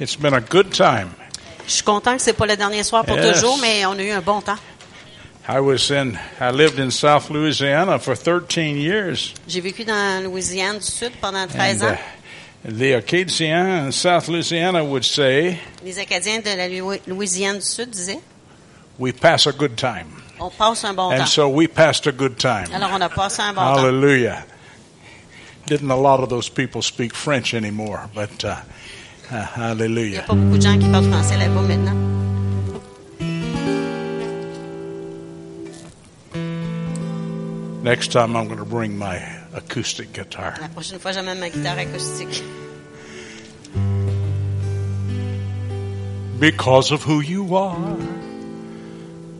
It's been a good time. Je suis content que c'est pas le dernier soir pour Yes. toujours, mais on a eu un bon temps. I was in, I lived in South Louisiana for 13 years. J'ai vécu dans Louisiane du Sud pendant 13 And ans. uh, the Acadians in South Louisiana would say, Les Acadiens de la Louisiane du Sud disaient we pass a good time. on passe un bon And temps. so we passed a good time. Alors on a passé un bon temps. Hallelujah. Didn't a lot of those people speak French anymore, but uh, uh, Il n'y a hallelujah. pas beaucoup de gens qui parlent français là-bas maintenant. Next time I'm going to bring my acoustic guitar. La prochaine fois, j'amène ma guitare acoustique. Because of who you are,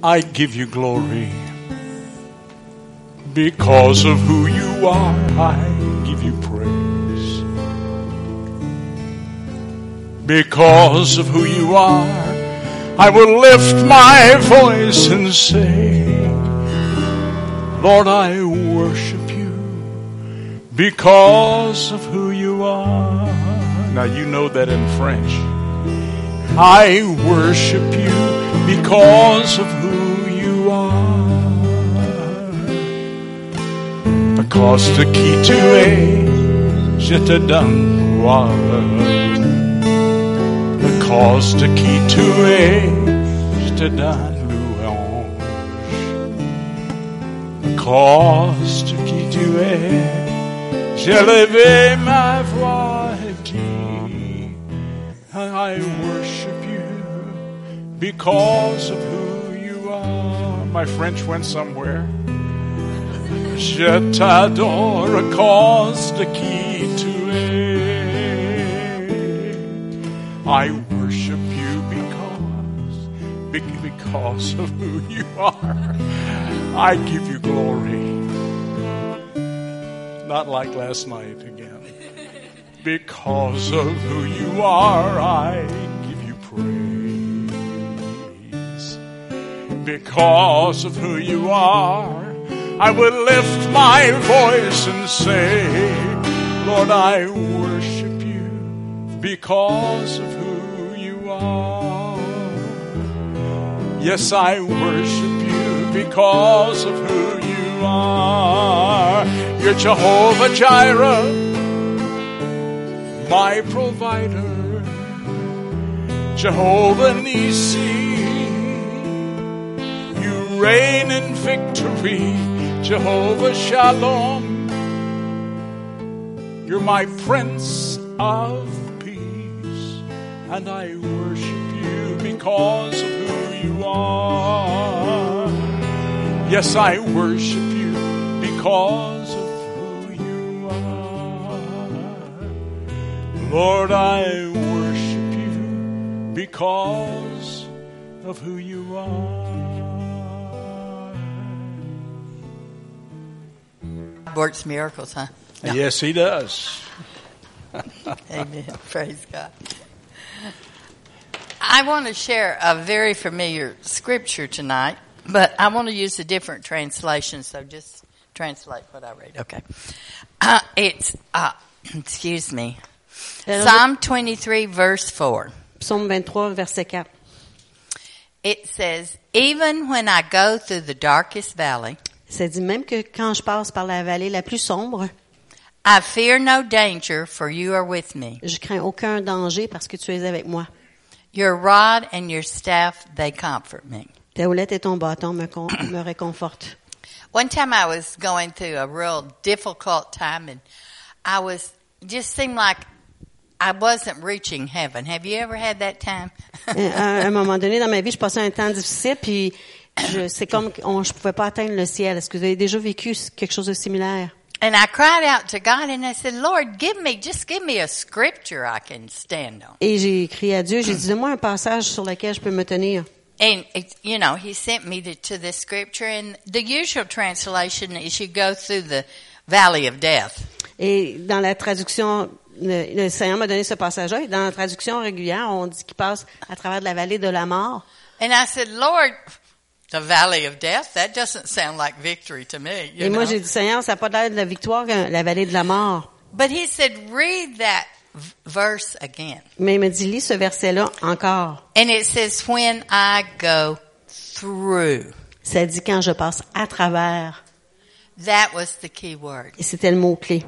I give you glory. Because of who you are, I give you praise. Because of who you are, I will lift my voice and say, Lord, I worship you because of who you are. Now you know that in French. I worship you because of who you are. Because de qui tu es, je te donne gloire. Because de qui tu es, je te donne louange. Because de qui tu es, j'ai levé ma voix et dit, I worship you because of who you are. My French went somewhere. Je t'adore cause de qui tu es. I because, of who you are. I give you glory. Not like last night again. Because of who you are, I give you praise. Because of who you are, I will lift my voice and say, Lord, I worship you because of who you are. Yes, I worship you because of who you are. You're Jehovah Jireh my provider, Jehovah Nisi. You reign in victory, Jehovah Shalom. You're my Prince of Peace, and I worship you because of who you are. Yes, I worship you because of who you are. Lord, I worship you because of who you are. Works miracles, huh? No. Yes, he does. Amen. Praise God. I want to share a very familiar scripture tonight, but I want to use a different translation, so just translate what I read. Okay. Uh, it's, uh, excuse me, Psalm 23, verse 4. Psaume 23, verset 4. It says, Even when I go through the darkest valley, Ça dit même que quand je passe par la vallée la plus sombre, I fear no danger, for you are with me. je crains aucun danger parce que tu es avec moi. Your rod and your staff, they comfort me. Ta houlette et ton bâton me, me réconfortent. One time I was going through a real difficult time and I was, just seemed like I wasn't reaching heaven. Have you ever had that time? Euh, à un moment donné dans ma vie, je passais un temps difficile, puis c'est comme qu'on, je pouvais pas atteindre le ciel. Est-ce que vous avez déjà vécu quelque chose de similaire? And I cried out to God and I said, Lord, give me, just give me a scripture I can stand on. Et j'ai crié à Dieu, j'ai dit, donne-moi un passage sur lequel je peux me tenir. And it, you know, he sent me to, to this scripture and the usual translation is you go through the valley of death. Et dans la traduction, le, le Seigneur m'a donné ce passage-là. Et dans la traduction régulière, on dit qu'il passe à travers de la vallée de la mort. And I said, Lord, the valley of death, that doesn't sound like victory to me. You Et moi, j'ai dit, Seigneur, ça n'a pas l'air de la victoire, que la vallée de la mort. But he said, read that verse again. Mais il me dit, lis ce verset-là encore. And it says, when I go through. Ça dit quand je passe à travers. That was the key word. Et c'était le mot-clé.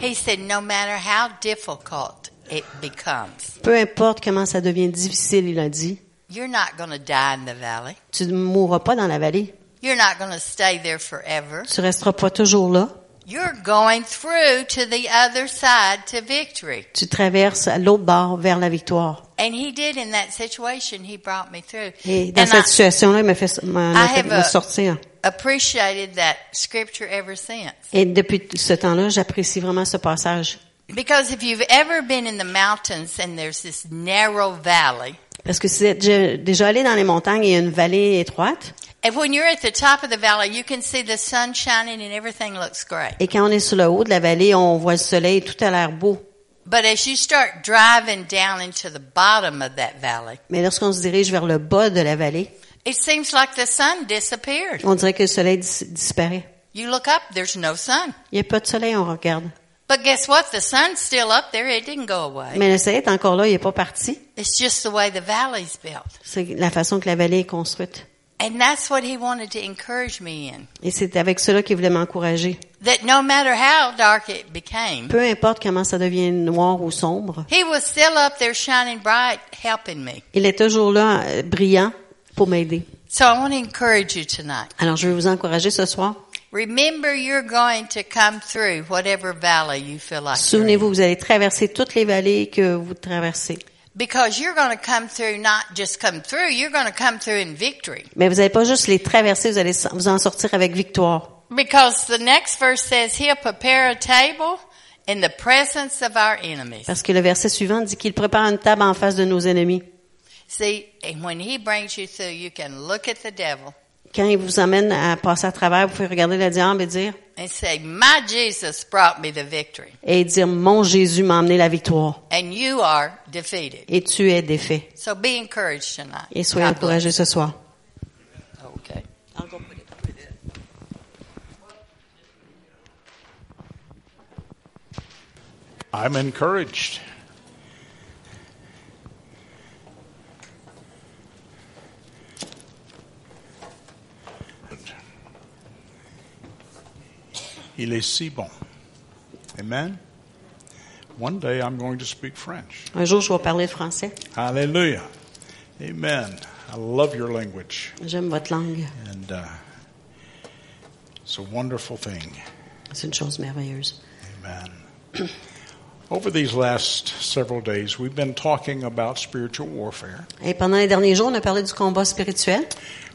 He said, no matter how difficult it becomes, Peu importe comment ça devient difficile, il a dit, you're not going to die in the valley. tu ne mourras pas dans la vallée. You're not going to stay there forever. Tu resteras pas toujours là. You're going through to the other side to victory. Tu traverses à l'autre bord vers la victoire. And he did in that situation. He brought me through. Et dans And cette situation-là, il m'a fait, me sortir. appreciated that scripture ever since. Et depuis ce temps-là, j'apprécie vraiment ce passage. Because if you've ever been in the mountains and there's this narrow valley, Parce que si vous êtes déjà- allé dans les montagnes, il y a une vallée étroite. and when you're at the top of the valley, you can see the sun shining and everything looks great. Et quand on est sur le haut de la vallée, on voit le soleil, tout a l'air beau. But as you start driving down into the bottom of that valley, Mais lorsqu'on se dirige vers le bas de la vallée, it seems like the sun disappeared. on dirait que le soleil dis- disparaît. You look up, there's no sun. Il n'y a pas de soleil, on regarde. But guess what? The sun's still up there. It didn't go away. Mais le soleil est encore là, il n'est pas parti. It's just the way the valley's built. C'est la façon que la vallée est construite. And that's what he wanted to encourage me in. Et c'est avec cela qu'il voulait m'encourager. That no matter how dark it became, Peu importe comment ça devient noir ou sombre, he was still up there shining bright, helping me. il est toujours là, euh, brillant, pour m'aider. So I want to encourage you tonight. Alors, je vais vous encourager ce soir. Remember you're going to come through whatever valley you feel like you're in. Souvenez-vous, vous allez traverser toutes les vallées que vous traversez. Because you're going to come through, not just come through, you're going to come through in victory. Mais vous n'allez pas juste les traverser, vous allez vous en sortir avec victoire. Because the next verse says, He'll prepare a table in the presence of our enemies. Parce que le verset suivant dit qu'il prépare une table en face de nos ennemis. See, and when He brings you through, you can look at the devil Quand il vous emmène à passer à travers, vous pouvez regarder le diable et dire, and say, My Jesus brought me the victory, et dire, mon Jésus m'a emmené la victoire. and you are defeated. Et tu es défait. So be encouraged tonight. Et soyez encouragés ce soir. Okay. I'm encouraged. Il est si bon. Amen. One day I'm going to speak French. Un jour, je vais parler français. Hallelujah. Amen. I love your language. J'aime votre langue. And uh, it's a wonderful thing. C'est une chose merveilleuse. Amen. Over these last several days, we've been talking about spiritual warfare. Et pendant les derniers jours, on a parlé du combat spirituel.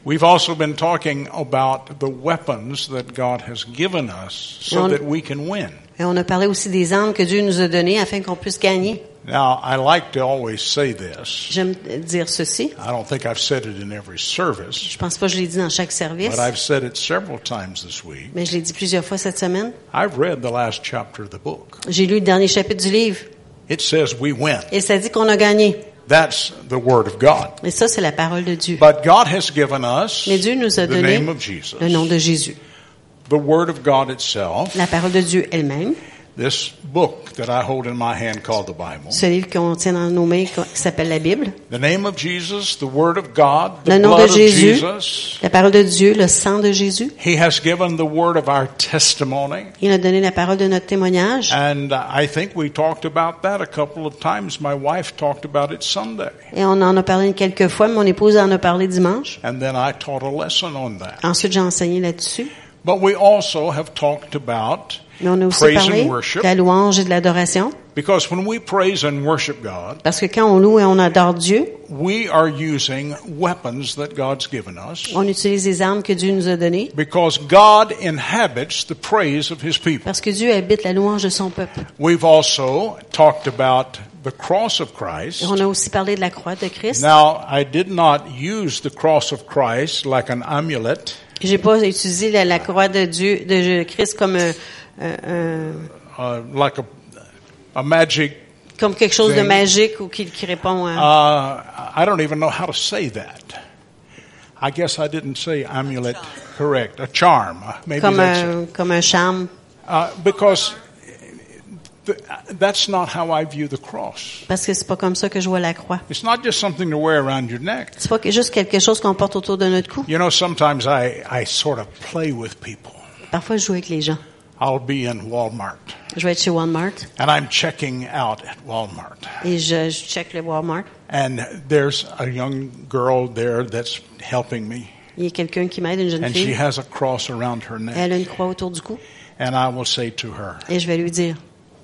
We've also been talking about the weapons that God has given us so On- that we can win. Et on a parlé aussi des armes que Dieu nous a données afin qu'on puisse gagner. Now, I like to always say this. J'aime dire ceci. I don't think I've said it in every service, Je pense pas que je l'ai dit dans chaque service, but I've said it several times this week. mais je l'ai dit plusieurs fois cette semaine. I've read the last chapter of the book. J'ai lu le dernier chapitre du livre It says we win. et ça dit qu'on a gagné. That's the Word of God. Et ça, c'est la parole de Dieu. But God has given us Mais Dieu nous a the donné name of Jesus, le nom de Jésus. the Word of God itself, La parole de Dieu elle-même. this book that I hold in my hand called the Bible. Ce livre qu'on tient dans nos mains, s'appelle la Bible. The name of Jesus, the Word of God, Le the nom de blood of Jésus. Jesus. La parole de Dieu, le sang de Jésus. He has given the word of our testimony. Il a donné la parole de notre témoignage. And I think we talked about that a couple of times. My wife talked about it Sunday. Et on en a parlé quelques fois. Mon épouse en a parlé dimanche. And then I taught a lesson on that. Ensuite, j'ai enseigné là-dessus. But we also have talked about Mais on a aussi praise parlé and de worship. la louange et de l'adoration. Because when we praise and worship God, Parce que quand on loue et on adore Dieu, we are using weapons that God's given us. on utilise les armes que Dieu nous a données. Because God inhabits the praise of His people. Parce que Dieu habite la louange de son peuple. We've also talked about the cross of Christ. Et on a aussi parlé de la croix de Christ. Now, I did not use the cross of Christ like an amulet, J'ai pas utilisé la, la croix de Dieu, de Christ comme un, un- un- uh, like a, a magic. comme quelque chose de Thing. magique ou qui, qui répond à, Uh, I don't even know how to say that. I guess I didn't say amulet correct. A charm. uh, Maybe comme that's un, comme un charme. Uh, because that's not how I view the cross. Parce que c'est pas comme ça que je vois la croix. It's not just something to wear around your neck. C'est pas que- juste quelque chose qu'on porte autour de notre cou. You know, sometimes I, I sort of play with people. Parfois, je joue avec les gens. I'll be in Walmart Je vais être chez Walmart and I'm checking out at Walmart. et je, je check le Walmart. And there's a young girl there that's helping me. Il y a quelqu'un qui m'aide, une jeune And she has a cross around her neck. Elle a une croix autour du cou. And I will say to her, Et je vais lui dire,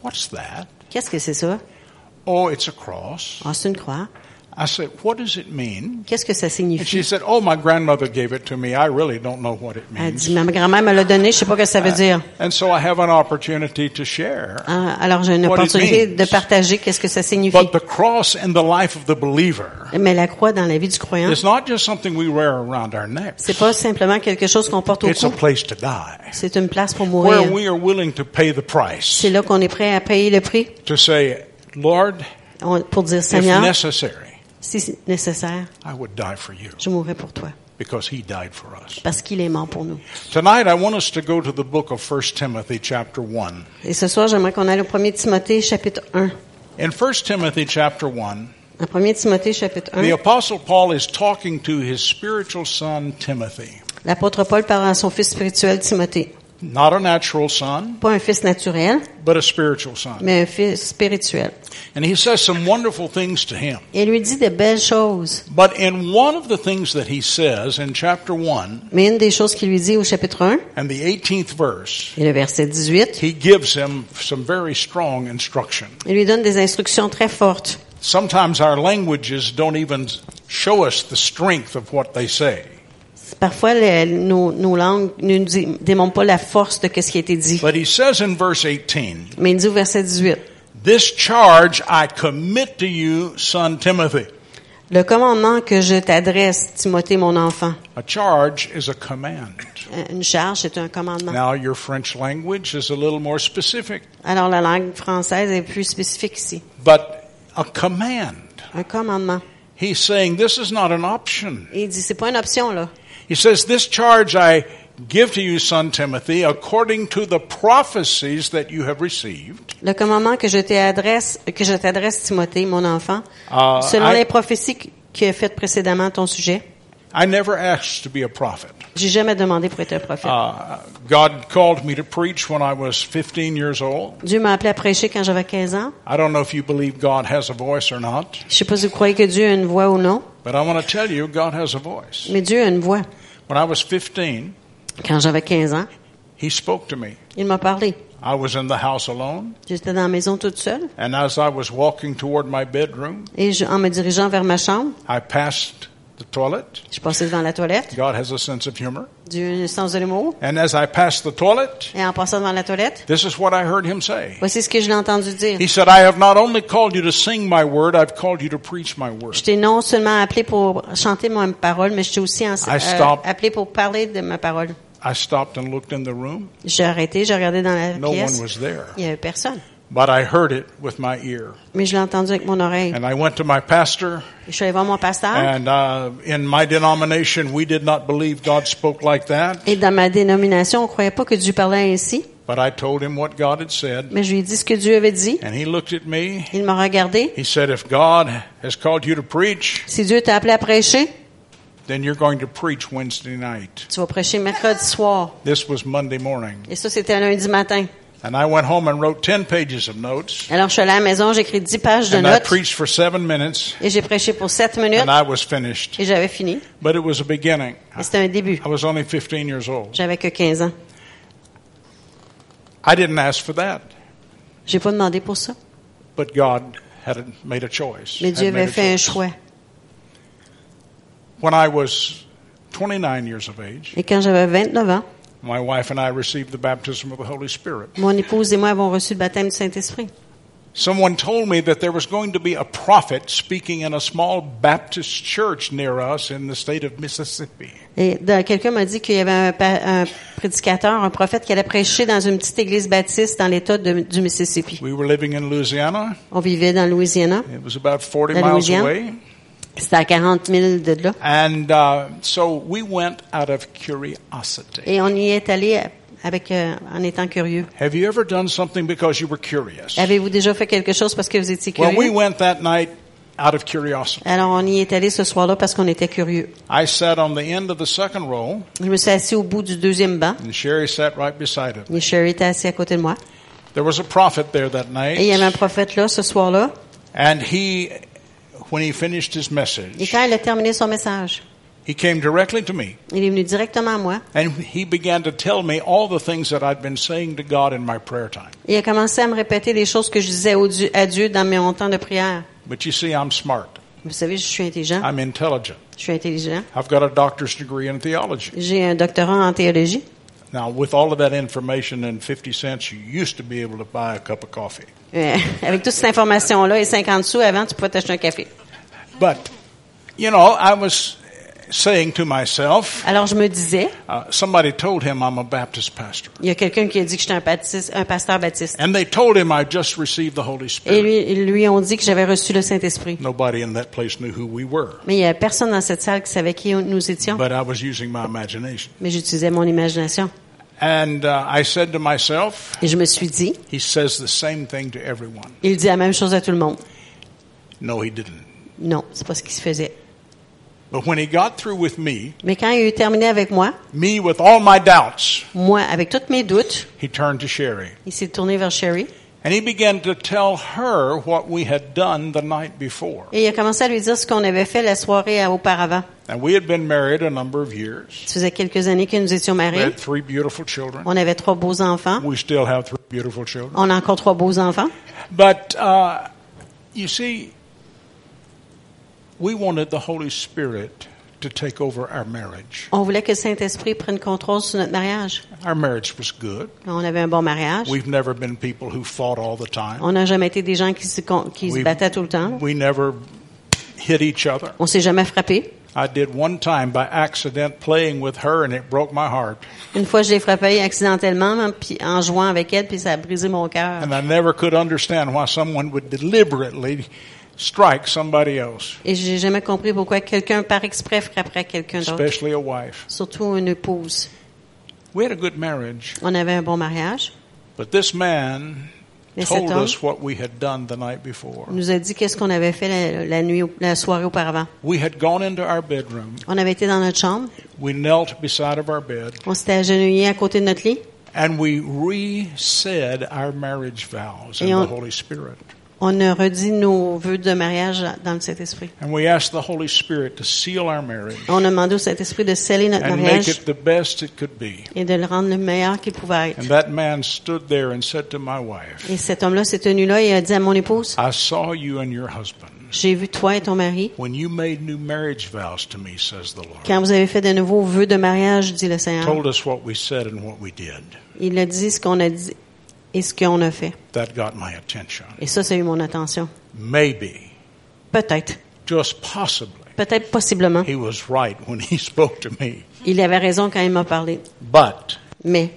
What's that? qu'est-ce que c'est ça? Oh, it's a cross. Ah, c'est une croix. I said, What does it mean? Qu'est-ce que ça And she signifie? said, Oh, my grandmother gave it to me. I really don't know what it Elle means. dit, ma grand-mère me l'a donné, je sais pas ce que ça veut dire. And so I have an opportunity to share. Ah, Alors, j'ai une opportunité de partager qu'est-ce que ça signifie. But the cross in the life of the believer Mais la croix dans la vie du croyant, is not just something we wear around our necks. c'est pas simplement quelque chose qu'on porte au It's a cou. place to die. C'est une place pour Where mourir. we are willing to pay the price. C'est là qu'on est prêt à payer le prix To say, Lord, On- pour dire, if Seigneur, necessary, si nécessaire, I would die for you je mourrai pour toi. because he died for us. Parce qu'il est mort pour nous. Tonight I want us to go to the book of 1 Timothy chapter 1. Et ce soir, j'aimerais qu'on aille au 1er Timothée, chapitre 1. In 1 Timothy chapter 1, En 1er Timothée, chapitre the 1, apostle Paul is talking to his spiritual son Timothy. l'apôtre Paul parle à son fils spirituel, Timothée. Not a natural son, Pas un fils naturel, but a spiritual son. mais un fils spirituel. And he says some wonderful things to him. Et il lui dit de belles choses. But in one of the things that he says in chapter 1 Mais une des choses qu'il lui dit au chapitre 1, and the 18th verse, et le verset 18, he gives him some very strong instruction. il lui donne des instructions très fortes. Sometimes our languages don't even show us the strength of what they say. Parfois, les- nos, nos langues ne nous dé- démontrent pas la force de ce qui a été dit. But he says in verse 18, Mais il dit au verset 18, This charge I commit to you, son Timothy. Le commandement que je t'adresse, Timothée, mon enfant. A charge is a command. Euh, Une charge, c'est un commandement. Now, your French language is a little more specific, Alors, la langue française est plus spécifique ici. but a command. Un commandement. He's saying this is not an option. Il dit, c'est pas une option, là. He says, This charge I give to you, son Timothy, according to the prophecies that you have received. Le commandement que je t'adresse, que je t'adresse, Timothée, mon enfant, Uh, selon I- les prophéties qui- a faites précédemment à ton sujet. I never asked to be a prophet. J'ai jamais demandé pour être un prophète. Uh, God called me to preach when I was 15 years old. Dieu m'a appelé à prêcher quand j'avais 15 ans. I don't know if you believe God has a voice or not, Je sais pas si vous croyez que Dieu a une voix ou non, but I want to tell you, God has a voice. mais Dieu a une voix. When I was 15, Quand j'avais 15 ans, He spoke to me. il m'a parlé. I was in the house alone, J'étais dans la maison toute seule and as I was walking toward my bedroom, et je- en me dirigeant vers ma chambre, I passed the toilet. je passais devant la toilette. God has a sense of humor. Dieu a un sens de l'humour. And as I passed the toilet, Et en passant devant la toilette, this is what I heard Him say. voici ce que je l'ai entendu dire. He said, I have not only called you to sing my word, I've called you to preach my word. Je t'ai non seulement appelé pour chanter ma parole, mais je t'ai aussi en- euh, appelé pour parler de ma parole. I stopped and looked in the room. J'ai arrêté, j'ai regardé dans la No one pièce. was there. Il y avait personne. But I heard it with my ear. Mais je l'ai entendu avec mon oreille. And I went to my pastor, Je suis allé voir mon pasteur. and uh, in my denomination, we did not believe God spoke like that. Et dans ma dénomination, on croyait pas que Dieu parlait ainsi. But I told him what God had said, Mais je lui ai dit ce que Dieu avait dit. and he looked at me. Il m'a regardé. He said, If God has called you to preach, Si Dieu t'a appelé à prêcher, then you're going to preach Wednesday night. tu vas prêcher mercredi soir. This was Monday morning. Et ça, c'était lundi matin. And I went home and wrote 10 pages of notes. Alors, je suis allé à la maison, j'ai écrit 10 pages de And I notes. preached for seven minutes, Et j'ai prêché pour 7 minutes. and I was finished. Et j'avais fini. But it was a beginning. Et c'était un début. I was only 15 years old. J'avais que 15 ans. I didn't ask for that, J'ai pas demandé pour ça. but God had made a choice. Mais Dieu avait fait un choix. When I was 29 years of age, Et quand j'avais 29 ans, my wife and I received the baptism of the Holy Spirit. mon épouse et moi avons reçu le baptême du Saint-Esprit. Someone told me that there was going to be a prophet speaking in a small Baptist church near us in the state of Mississippi. Et quelqu'un m'a dit qu'il y avait un, prédicateur, un prophète qui allait prêcher dans une petite église baptiste dans l'État du Mississippi. We were living in Louisiana. On vivait dans Louisiana. It was about 40 La miles away. C'était à 40 000 de là. And uh, so we went out of curiosity. Et on y est allé avec euh, en étant curieux. Have you ever done something because you were curious? Avez-vous déjà fait quelque chose parce que vous étiez Well, we curieux? went that night out of curiosity. Alors on y est allé ce soir-là parce qu'on était curieux. I sat on the end of the second row, Je me suis assis au bout du deuxième banc. and Sherry sat right beside him. Et Sherry était assis à côté de moi. There was a prophet there that Et il y avait un night, prophète là ce soir-là. and he, when he finished his Et message, quand il a terminé son message, he came directly to me, il est venu directement à moi. and he began to tell me all the things that I'd been saying to God in my prayer time. Et il a commencé à me répéter les choses que je disais au Dieu- à Dieu dans mes temps de prière. But you see, I'm smart. Vous savez, je suis intelligent. I'm intelligent. Je suis intelligent. I've got a doctor's degree in theology. J'ai un doctorat en théologie. Now, with all of that information and 50 cents, you used to be able to buy a cup of coffee. Euh, avec toute cette information-là et 50 sous, avant, tu pouvais t'acheter un café. But, you know, I was saying to myself, Alors, je me disais, uh, somebody told him I'm a Baptist pastor. il y a quelqu'un qui a dit que j'étais un, baptiste, un pasteur baptiste. And they told him I just received the Holy Et Spirit. lui, ils lui ont dit que j'avais reçu le Saint-Esprit. Nobody in that place knew who we were. Mais il y a personne dans cette salle qui savait qui nous étions. But I was using my imagination. Mais j'utilisais mon imagination. And uh, I said to myself, Et je me suis dit, he says the same thing to everyone. il dit la même chose à tout le monde. No, he didn't. Non, c'est pas ce qui se faisait. But when he got through with me, Mais quand il a eu terminé avec moi, me with all my doubts, moi, avec tous mes doutes, he turned to Sherry. il s'est tourné vers Sherry And he began to tell her what we had done the night before. et il a commencé à lui dire ce qu'on avait fait la soirée auparavant. And we had been married a number of years. Ça faisait quelques années que nous étions We mariés. had three beautiful children. On avait trois beaux enfants. We still have three beautiful children. On a encore trois beaux enfants. But uh, you see, we wanted the Holy Spirit to take over our marriage. On voulait que le Saint-Esprit prenne contrôle sur notre mariage. Our marriage was good. On avait un bon mariage. We've never been people who fought all the time. On n'a jamais été des gens qui se, qui battaient tout le temps. We never hit each other. On s'est jamais frappé. I did one time by accident playing with her and it broke my heart. Une fois, je l'ai frappé accidentellement, hein, puis en jouant avec elle, puis ça a brisé mon cœur. And I never could understand why someone would deliberately strike somebody else, Et j'ai jamais compris pourquoi quelqu'un par exprès frapperait quelqu'un d'autre. especially a wife. Surtout une épouse. We had a good marriage, On avait un bon mariage. but this man Mais cet told homme us what we had done the night before. nous a dit qu'est-ce qu'on avait fait la, la nuit, la soirée auparavant. We had gone into our bedroom. On avait été dans notre chambre. We knelt beside of our bed On s'était agenouillé à côté de notre lit. and we re-said our marriage vows in Et the on- Holy Spirit. On a redit nos vœux de mariage dans le Saint-Esprit. And we asked the Holy Spirit to seal our marriage On a demandé au Saint-Esprit de sceller notre mariage et de le rendre le meilleur qu'il pouvait être. And that man stood there and said to my wife, Et cet homme-là s'est tenu là et a dit à mon épouse, I saw you and your husband j'ai vu toi et ton mari when you made new marriage vows to me, says the Lord. quand vous avez fait de nouveaux vœux de mariage, dit le Seigneur. Told us what we said and what we did. Il a dit ce qu'on a dit et ce qu'on a fait. That got my attention. Et ça, ça a eu mon attention. Maybe, Peut-être. just possibly, Peut-être possiblement. he was right when he spoke to me. Il avait raison quand il m'a parlé. But Mais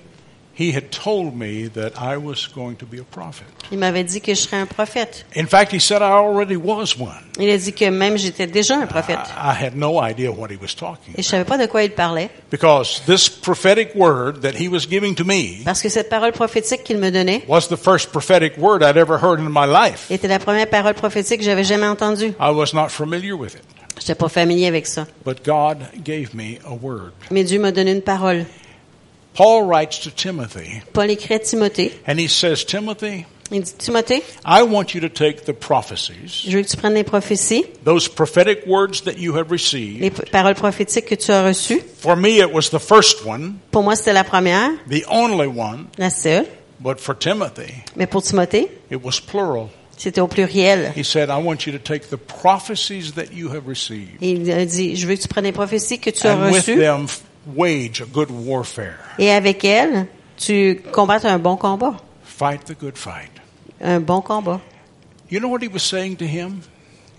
il m'avait dit que je serais un prophète. In fact, he said I already was one. Il a dit que même j'étais déjà un prophète. I, I had no idea what he was talking Et je savais pas de quoi il parlait. because this prophetic word that he was giving to me Parce que cette parole prophétique qu'il me donnait was the first prophetic word I'd ever heard in my life. était la première parole prophétique que j'avais jamais entendue. I was not familiar with it, Je n'étais pas familier avec ça. but God gave me a word. Mais Dieu m'a donné une parole. Paul writes to Timothy, Paul écrit à Timothée. and he says, Timothy, Il dit, Timothée, I want you to take the prophecies, je veux que tu prennes les prophéties, those prophetic words that you have received. les paroles prophétiques que tu as reçues. For me, it was the first one, Pour moi, c'était la première, the only one, la seule. but for Timothy, Mais pour Timothée, it was plural. c'était au pluriel. He said, I want you to take the prophecies that you have received, il a dit, je veux que tu prennes les prophéties que tu as and with reçues them wage a good warfare. et avec elles, tu combattes un bon combat. Fight the good fight. Un bon combat. You know what he was saying to him?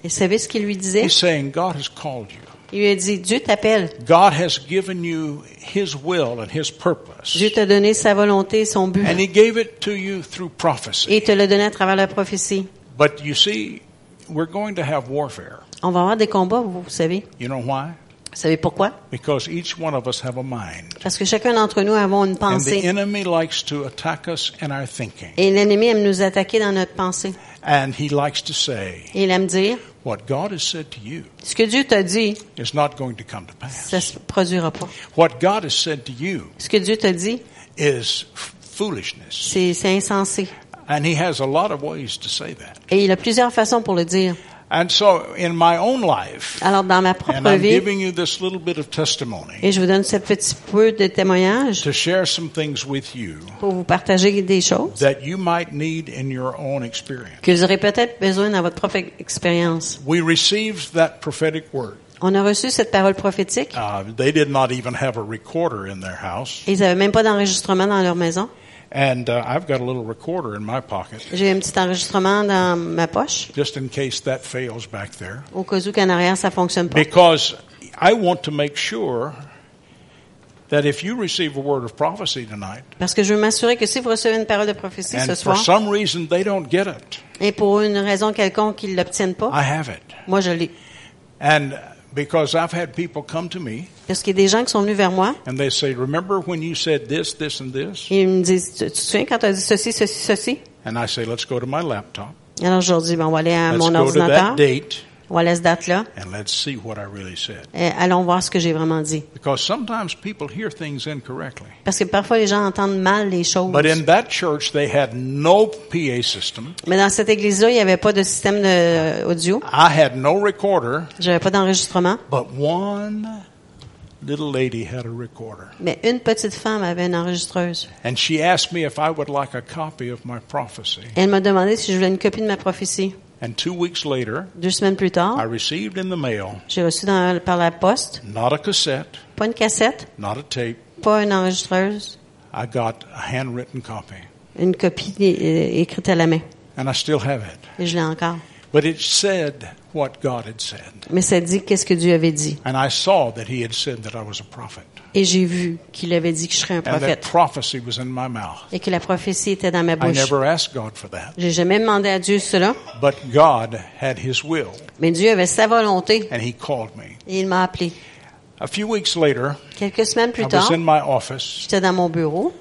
Et vous savez ce qu'il lui disait? He's saying, God has called you. Il lui a dit, Dieu t'appelle. God has given you His will and His purpose. Dieu t'a donné sa volonté, son but. And He gave it to you through prophecy. Et il te l'a donné à travers la prophétie. But you see, we're going to have warfare. On va avoir des combats, vous, vous savez. You know why? Vous savez pourquoi? Because each one of us have a mind. Parce que chacun d'entre nous avons une And the pensée. enemy likes to attack us in our thinking. Et l'ennemi aime nous attaquer dans notre pensée. And he likes to say, Et il aime dire, what God has said to you ce que Dieu t'a dit, is not going to come to pass. ça se produira pas. What God has said to you Ce que Dieu t'a dit, is foolishness. c'est c'est insensé. And he has a lot of ways to say that. Et il a plusieurs façons pour le dire. And so in my own life, Alors, dans ma propre I'm vie, giving you this little bit of testimony et je vous donne ce petit peu de témoignage to share some things with you pour vous partager des choses that you might need in your own experience. que vous aurez peut-être besoin dans votre propre expérience. We received that prophetic word. On a reçu cette parole prophétique Uh, they did not even have a recorder in their house. et ils n'avaient même pas d'enregistrement dans leur maison. And uh, I've got a little recorder in my pocket J'ai un petit enregistrement dans ma poche just in case that fails back there. au cas où qu'en arrière ça fonctionne pas. Because I want to make sure that if you receive a word of prophecy tonight, Parce que je veux m'assurer que si vous recevez une parole de prophétie ce and for soir, some reason they don't get it, et pour une raison quelconque qu'ils l'obtiennent pas, I have it. moi je l'ai. And because I've had people come to me Parce qu'il y a des gens qui sont venus vers moi and they say, Remember when you said this, this, and this? et ils me disent, tu te souviens quand tu as dit ceci, ceci, ceci? And I say, Let's go to my laptop. Alors je leur dis, ben, on va aller à Let's mon go to that date on va aller à cette date-là, and let's see what I really said. et allons voir ce que j'ai vraiment dit. Because sometimes people hear things incorrectly. Parce que parfois les gens entendent mal les choses. But in that church, they had no PA system. Mais dans cette église-là, il n'y avait pas de système de, audio, I had no recorder, j'avais pas d'enregistrement, but one little lady had a recorder. mais une petite femme avait une enregistreuse. And she asked me if I would like a copy of my prophecy. Elle m'a demandé si je voulais une copie de ma prophétie. And two weeks later, Deux semaines plus I received in the mail j'ai reçu dans- par la poste, not a cassette, pas une cassette, not a tape. pas une enregistreuse, I got a handwritten copy. une copie écrite à la main. And I still have it. Et je l'ai encore. But it said what God had said. Mais ça dit qu'est-ce que Dieu avait dit. And I saw that He had said that I was a prophet. Et j'ai vu qu'il avait dit que je serais un And that prophète. prophecy was in my mouth. Et que la prophétie était dans ma I bouche. never asked God for that. J'ai jamais demandé à Dieu cela. But God had His will, Mais Dieu avait sa volonté. and He called me. Et il m'a appelé. A few weeks later, Quelques semaines I plus was tard, in my office. j'étais dans mon bureau.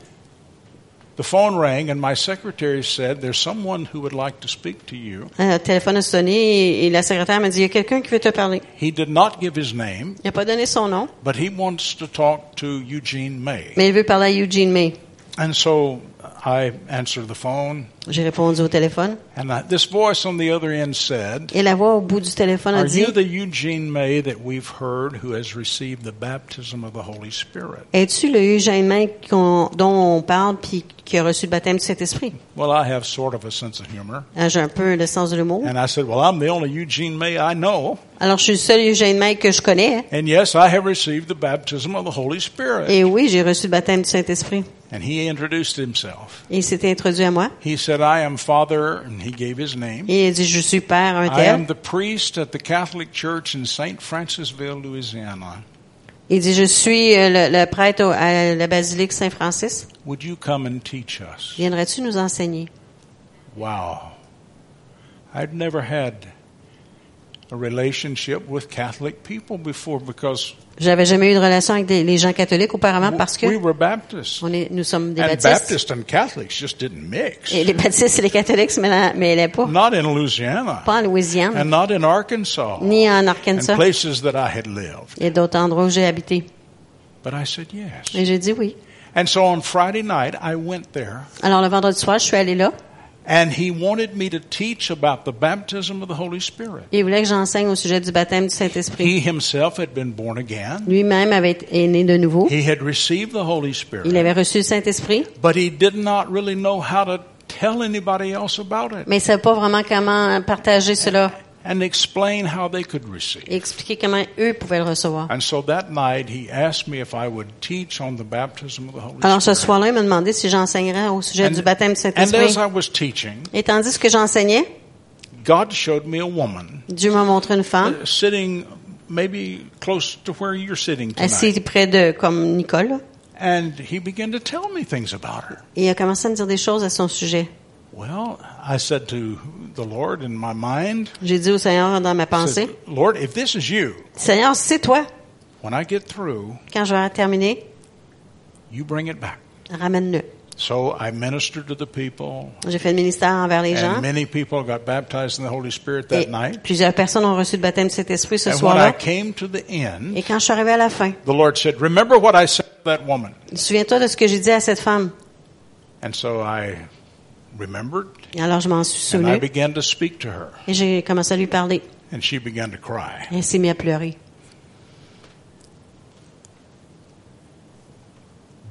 The phone rang, and my secretary said, There's someone who would like to speak to you. Le téléphone a sonné et, et la secrétaire m'a dit, il y a quelqu'un qui veut te parler. He did not give his name, Il n'a pas donné son nom, but he wants to talk to Eugene May. mais il veut parler à Eugene May. And so I answered the phone, J'ai répondu au téléphone. and I, this voice on the other end said, Et la voix au bout du téléphone a Are dit, you the Eugene May that we've heard who has received the baptism of the Holy Spirit? es-tu le Eugene May dont on parle puis qui a reçu le baptême du Saint-Esprit? Well, I have sort of a sense of humor. Ah, J'ai un peu le sens de l'humour. And I said, Well, I'm the only Eugene May I know. Alors, je suis le seul Eugene May que je connais. And yes, I have received the baptism of the Holy Spirit. Et oui, j'ai reçu le baptême du Saint-Esprit. And he introduced himself. Et il s'est introduit à moi. He said, I am Father, and he gave his name. Et il a dit, je suis père, un I am tel. the priest at the Catholic Church in St. Francisville, Louisiana. Il dit, je suis euh, le, le prêtre au- à la basilique Saint-Francis. Would you come and teach us? Viendrais-tu nous enseigner? Wow. I'd never had a relationship with Catholic people before because J'avais jamais eu de relation avec des- les gens catholiques auparavant parce que we were Baptists. on est, nous sommes des And baptistes. Baptists and Catholics just didn't mix. Et les baptistes et les catholiques se mêlent mêlaient pas. Not in Louisiana. Pas en Louisiane, And not in Arkansas. ni en Arkansas. places that I had lived. Il y a d'autres endroits où j'ai habité. But I said yes. Et j'ai dit oui. And so on Friday night, I went there. Alors le vendredi soir, je suis allée là. And he wanted me to teach about the baptism of the Holy Spirit. Il voulait que j'enseigne au sujet du baptême du Saint-Esprit. He himself had been born again. Lui-même avait été né de nouveau. He had received the Holy Il Spirit. avait reçu le Saint-Esprit, But he did not really know how to tell anybody else about it mais il ne savait pas vraiment comment partager cela and explain how they could receive. et expliquer comment eux pouvaient le recevoir. And so that night he asked me if I would teach on the baptism of the Holy Alors ce Spirit. soir-là, il m'a demandé si j'enseignerais au sujet And- du baptême du And as. I was teaching, Et tandis que j'enseignais, God showed me a woman Dieu m'a montré une femme uh, sitting maybe close to where you're sitting assise près de, comme Nicole. And he began to tell me things about her. et il a commencé à me dire des choses à son sujet. Well, I said to the Lord in my mind, J'ai dit au Seigneur dans ma pensée, said, Lord, if this is you, Seigneur, si c'est toi, When I get through, Quand je vais terminer, you bring it back. ramène-le. So I ministered to the people, J'ai fait le ministère envers les gens. and many people got baptized in the Holy Spirit Et that night. plusieurs personnes ont reçu le baptême du Saint-Esprit ce And when I soir-là. came to the end, Et quand je suis arrivé à la fin, the Lord said, Remember what I said to that woman. souviens-toi de ce que j'ai dit à cette femme. And so I remembered, Et alors je m'en suis and I souvenu began to speak to her, et j'ai commencé à lui parler. and she began to cry. Et elle s'est mise à pleurer.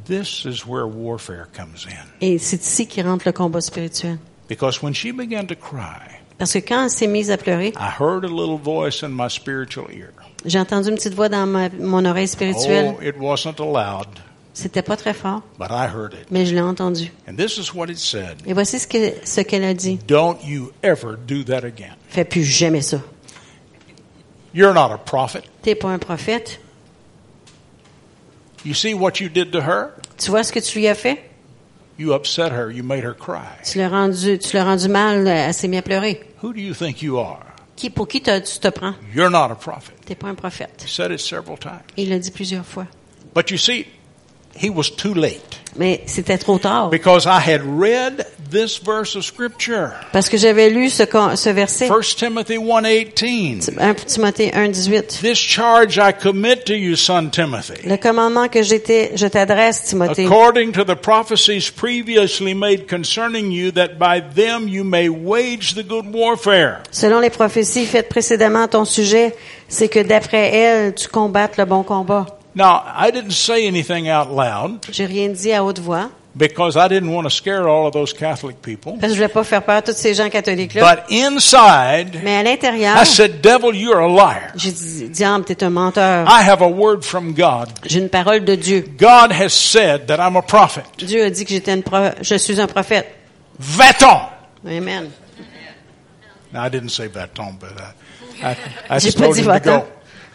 This is where warfare comes in. Et c'est ici qu'il rentre le combat spirituel. Because when she began to cry, Parce que quand elle s'est mise à pleurer, I heard a little voice in my spiritual ear. j'ai entendu une petite voix dans ma- mon oreille spirituelle. Oh, it wasn't loud, C'était pas très fort, but I heard it. mais je l'ai entendu. And this is what it said Et voici ce que- ce qu'elle a dit. Don't you ever do that again. Fais plus jamais ça. You're not a prophet. T'es pas un prophète. You see what you did to her? Tu vois ce que tu lui as fait? You upset her. You made her cry. Tu l'as rendu, tu l'as rendu mal, elle s'est mise à pleurer. Who do you think you are? Qui, pour qui te- tu te prends? You're not a prophet. T'es pas un prophète. He said it several times. Il l'a dit plusieurs fois. But you see, he was too late Mais c'était trop tard. because I had read this verse of scripture. Parce que j'avais lu ce, ce verset. 1 Timothy 1:18. 1 Timothée 1, 18. This charge I commit to you, son Timothy, Le commandement que j'étais, je t'adresse, Timothée, according to the prophecies previously made concerning you, that by them you may wage the good warfare. selon les prophéties faites précédemment à ton sujet, c'est que d'après elles, tu combattes le bon combat. Now, I didn't say anything out loud J'ai rien dit à haute voix, because I didn't want to scare all of those Catholic people. parce que je voulais pas faire peur à tous ces gens catholiques-là. But inside, Mais à l'intérieur, I said, Devil, you're a liar. j'ai dit, diable, t'es un menteur. I have a word from God. J'ai une parole de Dieu. God has said that I'm a prophet. Dieu a dit que j'étais une pro- je suis un prophète. Va-t'en! Amen. Now, I didn't say va-t'en, but I, I, I J'ai just pas told dit him to va-t'en. go.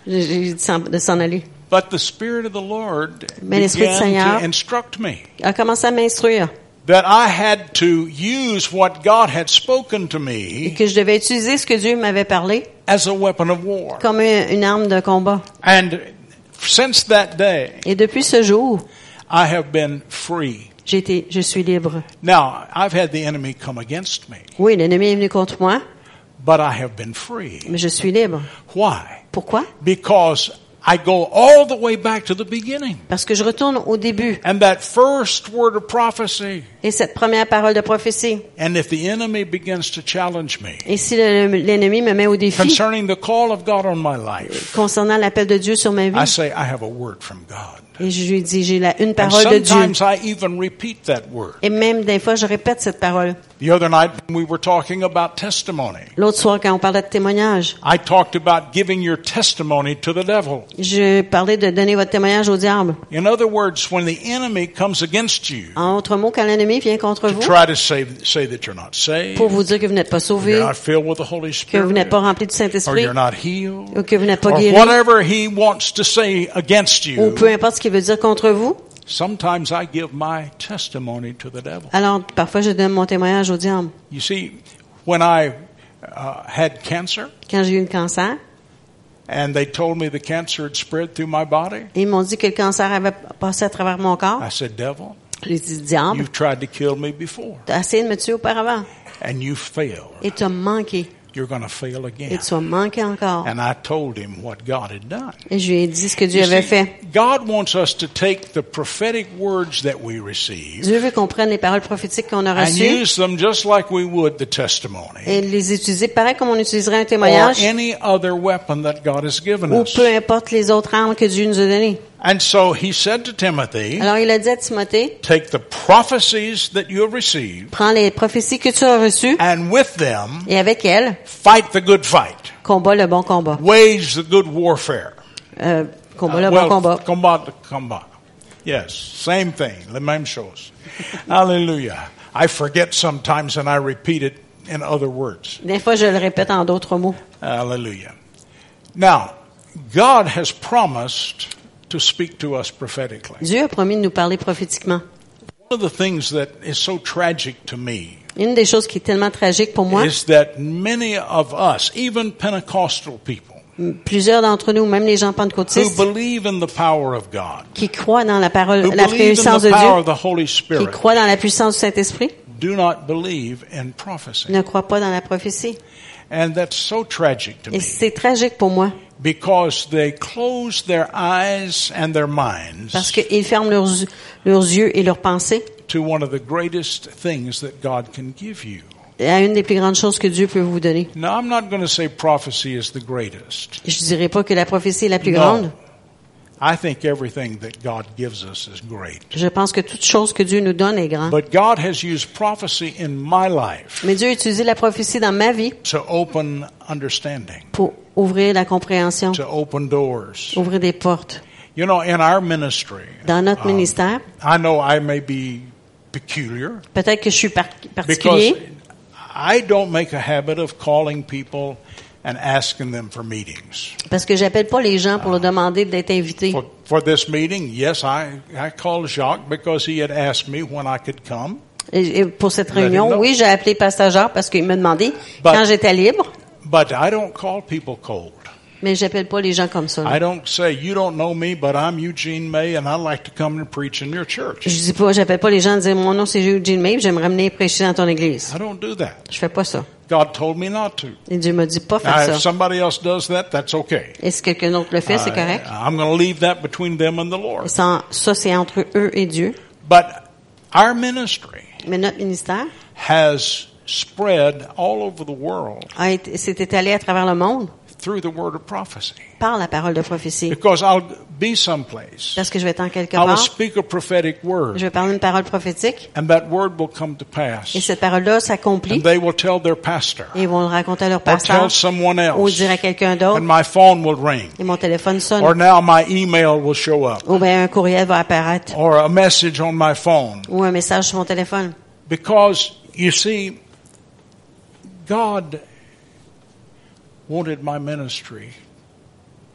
J'ai j'ai dit s'en- de s'en aller. But the Spirit of the Lord Mais l'Esprit du Seigneur- to instruct me a commencé à m'instruire that I had to use what God had spoken to et me que je devais utiliser ce que Dieu m'avait parlé as a weapon of war. comme une arme de combat. And since that day, Et depuis ce jour, I have been free. je suis libre. Now, I've had the enemy come against me, Oui, l'ennemi est venu contre moi, but I have been free. mais je suis libre. Why? Pourquoi? Because I go all the way back to the beginning. Parce que je retourne au début. And that first word of prophecy, Et cette première parole de prophétie. and if the enemy begins to challenge me Et si le- l'ennemi me met au défi concerning the call of God on my life, concernant l'appel de Dieu sur ma I say, I have a word from God. Et je lui dis, j'ai la- une parole de Dieu. sometimes I even repeat that word. Et même des fois, je répète cette parole. The other night when we were talking about testimony, L'autre soir, quand on parlait de témoignage, I talked about giving your testimony to the devil. je parlais de donner votre témoignage au diable. In other words, when the enemy comes against you En autre mot, quand l'ennemi vient contre to vous try to say, say that you're not saved, pour vous dire que vous n'êtes pas sauvé, que vous n'êtes pas rempli du or Saint-Esprit, you're not healed, ou que vous n'êtes pas guéri, whatever he wants to say against ou peu you, importe ce qu'il veut dire contre vous, sometimes I give my testimony to the devil. alors parfois je donne mon témoignage au diable. You see, when I uh, had cancer Quand j'ai eu le cancer, and they told me the cancer had spread through my body, ils m'ont dit que le cancer avait passé à travers mon corps. I said, Devil, J'ai dit, diable, you've tried to kill me before t'as essayé de me tuer auparavant and you failed. et tu as manqué You're going to fail et again. tu as manqué encore. And I told him what God had done. Et je lui ai dit ce que Dieu You avait see, fait. God wants us to take the prophetic words that we receive Dieu veut qu'on prenne les paroles prophétiques qu'on a and reçues use them just like we would the testimony et les utiliser pareil comme on utiliserait un or témoignage any other weapon that God has given ou us. peu importe les autres armes que Dieu nous a données. And so he said to Timothy, Alors il a dit à Timothée, take the prophecies that you have received prends les prophéties que tu as reçues and with them et avec elles, fight the good fight. combat le bon combat. Wage the good warfare. Euh, combat le Uh, bon well, combat. combat, combat. Yes, same thing. Les mêmes choses. Hallelujah. I forget sometimes and I repeat it in other words. Des fois, je le répète en d'autres mots. Hallelujah. Now, God has promised to speak to us prophetically. Dieu a promis de nous parler prophétiquement. One of the things that is so tragic to me Une des choses qui est tellement tragique pour moi, is that many of us, even Pentecostal people, Plusieurs d'entre nous, même les gens who pentecôtistes, believe in the power of God, qui croient dans la parole, who la believe in puissance the de power of Dieu, the Holy qui Spirit, croient dans la puissance du Saint-Esprit, do not believe in prophecy. ne croient pas dans la prophétie. And that's so tragic to Et me c'est tragique pour moi, because they close their eyes and their minds parce qu'ils ferment leurs, leurs yeux et leurs pensées to one of the greatest things that God can give you. à une des plus grandes choses que Dieu peut vous donner. Now, I'm not going to say prophecy is the greatest. Je dirais pas que la prophétie est la plus No. grande. I think everything that God gives us is great. Je pense que toute chose que Dieu nous donne est grande. But God has used prophecy in my life Mais Dieu a utilisé la prophétie dans ma vie to open understanding, pour ouvrir la compréhension, to open doors. ouvrir des portes. You know, in our ministry, Dans notre um, ministère, I know I may be peculiar peut-être que je suis par- because particulier, I don't make a habit of calling people and asking them for meetings. parce que j'appelle pas les gens pour leur demander d'être invités. For, for this meeting, yes, I, I called Jacques because he had asked me when I could come. Et- et pour cette réunion, oui, j'ai appelé Pasteur Jacques parce qu'il m'a demandé But- quand j'étais libre, But I don't call people cold. mais j'appelle pas les gens comme ça. là. I don't say, you don't know me, but I'm Eugene May and I'd like to come and preach in your church. Je dis pas, j'appelle pas les gens en disant mon nom c'est Eugene May, puis j'aimerais venir prêcher dans ton église. I don't do that. Je fais pas ça. God told me not to. Et Dieu m'a dit pas faire if ça. somebody else does that, that's okay. Et si quelqu'un d'autre le fait, c'est I- correct. I'm going to leave that between them and the Lord. Ça, ça, c'est entre eux et Dieu. But our ministry Mais notre ministère has spread all over the world a été, s'est étalé à travers le monde through the word of prophecy. par la parole de prophétie. Because I'll be someplace. Parce que je vais être en quelque I will part, speak a prophetic je word, vais parler une parole prophétique, and that word will come to pass. et cette parole-là s'accomplit, And they will tell their pastor, et ils vont le raconter à leur or pasteur, tell someone ou else, dire à quelqu'un and d'autre, my phone will ring. et mon téléphone Or sonne, now my email will show up, ou bien un courriel va apparaître, or a message on my phone. ou un message sur mon téléphone. Because, you see, God wanted my ministry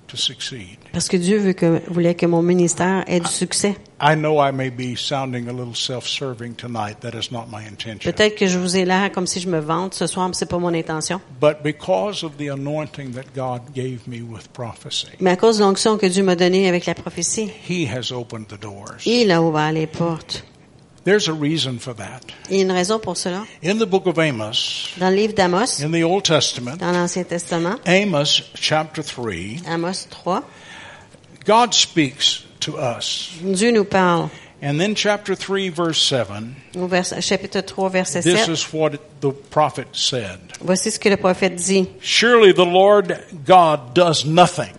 to succeed. Parce que Dieu veut que, voulait que mon ministère ait du succès. I know I may be sounding a little self-serving tonight. That is not my intention. Peut-être que je vous ai l'air comme si je me vante ce soir, mais c'est pas mon intention. But because of the anointing that God gave me with prophecy, Mais à cause de l'onction que Dieu m'a donnée avec la prophétie, He has opened the doors. il a ouvert les portes. There's a reason for that. Il y a une raison pour cela. In the book of Amos, Dans le livre d'Amos, in the Old Testament, dans l'Ancien Testament, Amos chapter 3, Amos 3, God speaks to us. Dieu nous parle. And then chapter 3 verse 7, Au vers- chapitre 3, verset this is what the prophet said. voici ce que le prophète dit. Surely the Lord God does nothing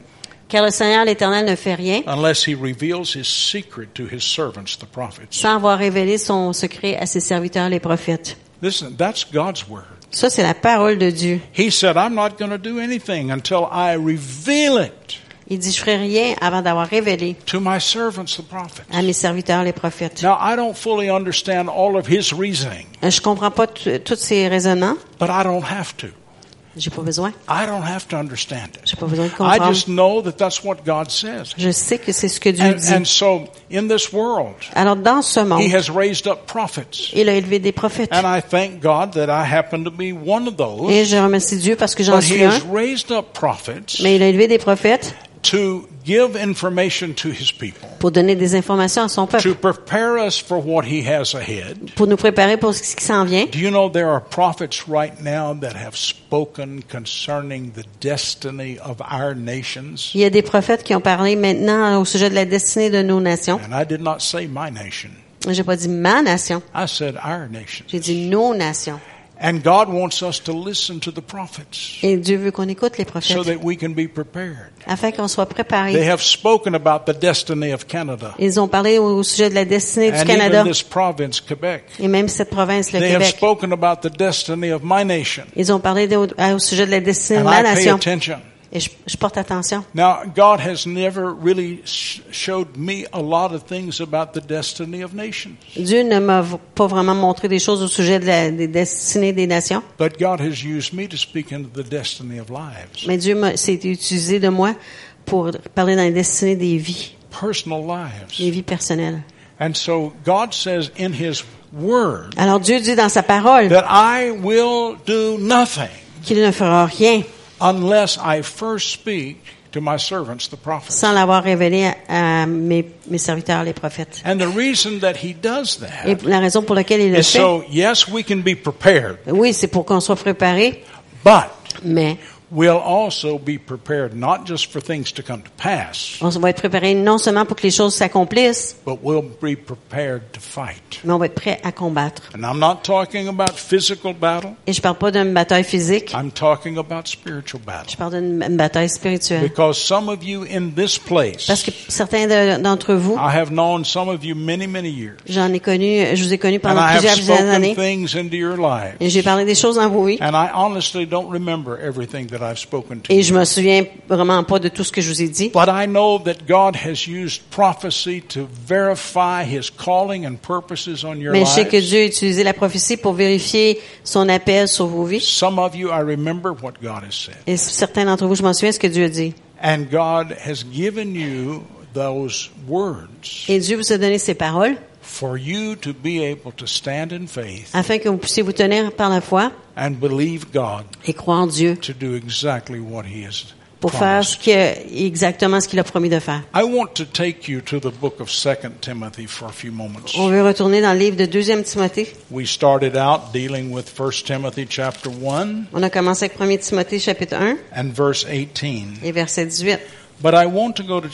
Car le Seigneur l'Éternel ne fait rien unless he reveals his secret to his servants, the prophets. sans avoir révélé son secret à ses serviteurs, les prophètes. Listen, that's God's word. Ça, c'est la parole de Dieu. He said, I'm not going to do anything until I reveal it Il dit, je ferai rien avant d'avoir révélé to my servants, the prophets. à mes serviteurs, les prophètes. Now, I don't fully understand all of his reasoning, Euh, Je comprends pas t- tous ces raisonnements. but I don't have to. J'ai pas besoin. I don't have to understand it. J'ai pas besoin de I comprendre. just know that that's what God says. Je sais que c'est ce que Dieu And, dit. and so, in this world, Alors, dans ce monde, He has raised up prophets. il a élevé des prophètes. And I thank God that I happen to be one of those. Et je remercie Dieu parce que j'en But He suis un. has raised up prophets Mais il a élevé des prophètes to give information to His people, pour donner des informations à son to peuple, prepare us for what He has ahead. pour nous préparer pour ce qui s'en vient. Do you know there are prophets right now that have spoken concerning the destiny of our nations? Il y a des prophètes qui ont parlé maintenant au sujet de la destinée de nos nations. And I did not say my nation. J'ai pas dit ma nation, I said our nation. j'ai dit nos nations. And God wants us to listen to the prophets Et Dieu veut qu'on écoute les so prophètes that we can be prepared. afin qu'on soit They préparés. have spoken about the destiny of Canada Ils ont parlé au sujet de la destinée du and Canada even this province, Quebec. et même cette province, le They have Québec. spoken about the destiny of my nation. Ils ont parlé de- au sujet de la destinée de ma I pay nation. attention. Et je, je porte attention. Now, God has never really sh- showed me a lot of things about the destiny of nations. Dieu ne m'a pas vraiment montré des choses au sujet de la des destinées des nations, But God has used me to speak into the destiny of lives, mais Dieu s'est utilisé de moi pour parler dans la destinée des vies, personal des vies personnelles. And so God says in His Word Alors Dieu dit dans sa parole that I will do nothing qu'il ne fera rien unless I first speak to my servants, the prophets. sans l'avoir révélé à, mes, mes serviteurs, les prophètes. And the reason that he does Et that la raison pour laquelle il le is fait, so, yes, we can be prepared, oui, c'est pour qu'on soit préparé, but mais we'll also be prepared not just for things to come to pass, on va être préparé non seulement pour que les choses s'accomplissent, but we'll be prepared to fight. mais on va être prêt à combattre. And I'm not talking about physical battle. Et je parle pas d'une bataille physique, I'm talking about spiritual battle. je parle d'une une bataille spirituelle. Because some of you in this place, Parce que certains de- d'entre vous, I have known some of you many, many years. j'en ai connu, je vous ai connu And pendant I have plusieurs dizaines spoken d'années, things into your lives. et j'ai parlé des choses vos vies, And I honestly don't remember everything that I've spoken to et je me souviens vraiment pas de tout ce que je vous ai dit. But I know that God has used prophecy to verify His calling and purposes on your Mais je sais que. Dieu a utilisé la prophétie pour vérifier son appel sur vos vies. Some of you, I remember what God has said. Et certains d'entre vous, je m'en souviens ce que Dieu a dit. And God has given you those words Et Dieu vous a donné ces paroles for you to be able to stand in faith afin que vous puissiez vous tenir par la foi and believe God et croire en Dieu to do exactly what He has pour faire ce que, exactement ce qu'il a promis de faire. I want to take you to the book of 2 Timothy for a few moments. On veut retourner dans le livre de 2 Timothée. We started out dealing with 1 Timothy chapter 1 On a commencé avec 1 Timothée chapitre 1 and verse 18. et verset 18. But I want to go to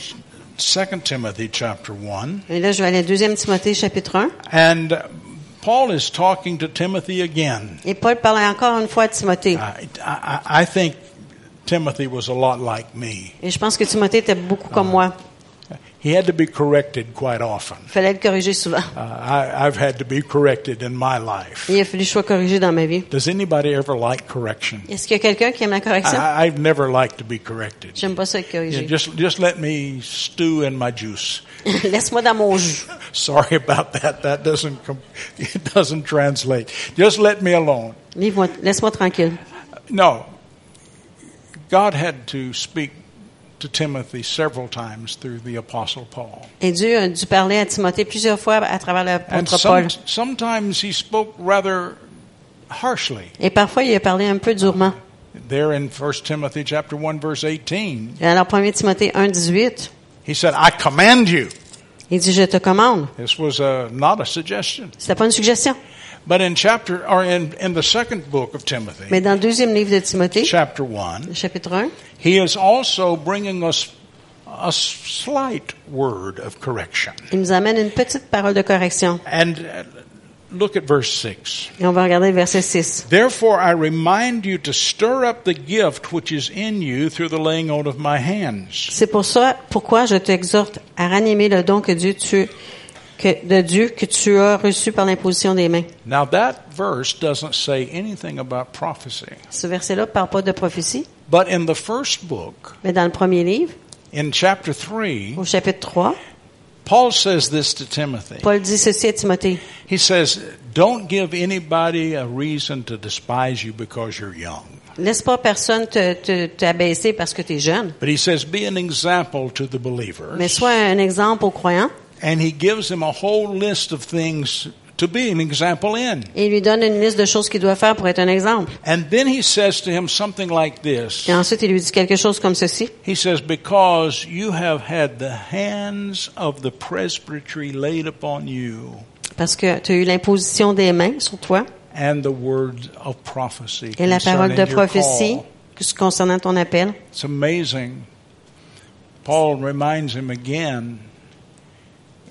2 Timothy chapter 1 Et là, je vais aller à 2 Timothée chapitre 1. and Paul is talking to Timothy again. Et Paul parle encore une fois à Timothée. I, I, I think Timothy was a lot like me. Et je pense que Timothée était beaucoup comme moi. He had to be corrected quite often. Il fallait le corriger souvent. Uh, I, I've had to be corrected in my life. Il a fallu que je sois corrigé dans ma vie. Does anybody ever like correction? Est-ce qu'il y a quelqu'un qui aime la correction? I, I've never liked to be corrected. J'aime pas ça être Yeah, corrigé. just, just let me stew in my juice. Laisse-moi dans mon jus. Sorry about that. That doesn't it doesn't translate. Just let me alone. Laisse-moi tranquille. No. God had to speak to Timothy several times through the apostle Paul. Et Dieu a dû parler à Timothée plusieurs fois à travers l'apôtre some, Paul. sometimes he spoke rather harshly. Et parfois, il a parlé un peu durement. There in 1 Timothy chapter 1 verse 18, Et alors, 1 Timothée 1, 18, he said, "I command you." il dit, je te commande. This was a, not a suggestion. C'était pas une suggestion. But in chapter or in, in the second book of Timothy, Mais dans le deuxième livre de Timothée, chapter 1, chapitre 1, He is also bringing us a slight word of correction. il nous amène une petite parole de correction. And uh, look at verse 6. Et on va regarder le verset 6. Therefore I remind you to stir up the gift which is in you through the laying on of my hands. C'est pour ça, pourquoi je t'exhorte à ranimer le don que Dieu tu, que, de Dieu que tu as reçu par l'imposition des mains. Now that verse doesn't say anything about prophecy. Ce verset-là ne parle pas de prophétie, But in the first book, mais dans le premier livre, in chapter 3, au chapitre 3, Paul says this to Timothy. Paul dit ceci à Timothée. He says, Don't give anybody a reason to despise you because you're young. Laisse pas personne te, t'abaisser parce que tu es jeune, But he says, Be an example to the believers. mais sois un exemple aux croyants. And he gives him a whole list of things to be an example in. Et il lui donne une liste de choses qu'il doit faire pour être un exemple. And then he says to him something like this. Et ensuite, il lui dit quelque chose comme ceci. He says, Because you have had the hands of the presbytery laid upon you, Parce que tu as eu l'imposition des mains sur toi and the word of prophecy et la parole de prophétie concernant ton appel. It's amazing. Paul reminds him again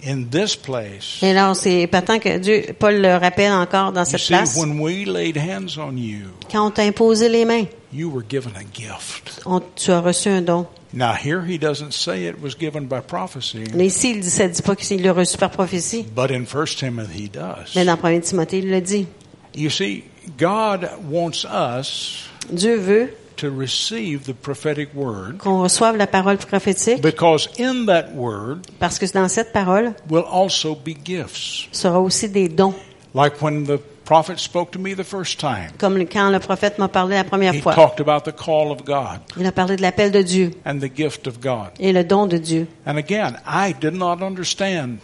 in this place. Et là, c'est épatant que Dieu, Paul le rappelle encore dans cette see, place. when we laid hands on you, Quand on t'a imposé les mains, you were given a gift. on- tu as reçu un don. Now here he doesn't say it was given by prophecy, Mais ici, il dit, ça dit pas qu'il l'a reçu par prophétie. but in 1 Timothy he does. Mais dans 1 Timothée, il le dit. You see, God wants us Dieu veut to receive the prophetic word qu'on reçoive la parole prophétique because in that word parce que dans cette parole will also be gifts. sera aussi des dons. Like when the prophet spoke to me the first time, Comme quand le prophète m'a parlé la première he fois. talked about the call of God Il a parlé de l'appel de Dieu and the gift of God. et le don de Dieu. And again, I did not understand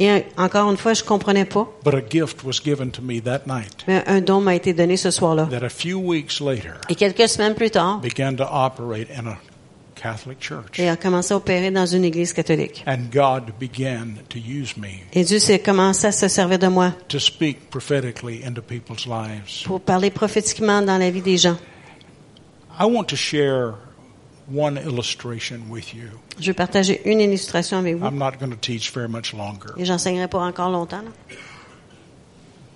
Et encore une fois, je comprenais pas. But a gift was given to me that night Mais un don m'a été donné ce soir-là. that a few weeks later Et quelques semaines plus tard, began to operate in a Catholic church. il a commencé à opérer dans une église catholique. And God began to use me Et Dieu s'est commencé à se servir de moi to speak prophetically into people's lives. pour parler prophétiquement dans la vie des gens. I want to share one illustration with you. Je vais partager une illustration avec vous. I'm not going to teach very much longer. Et j'enseignerai pas encore longtemps. là.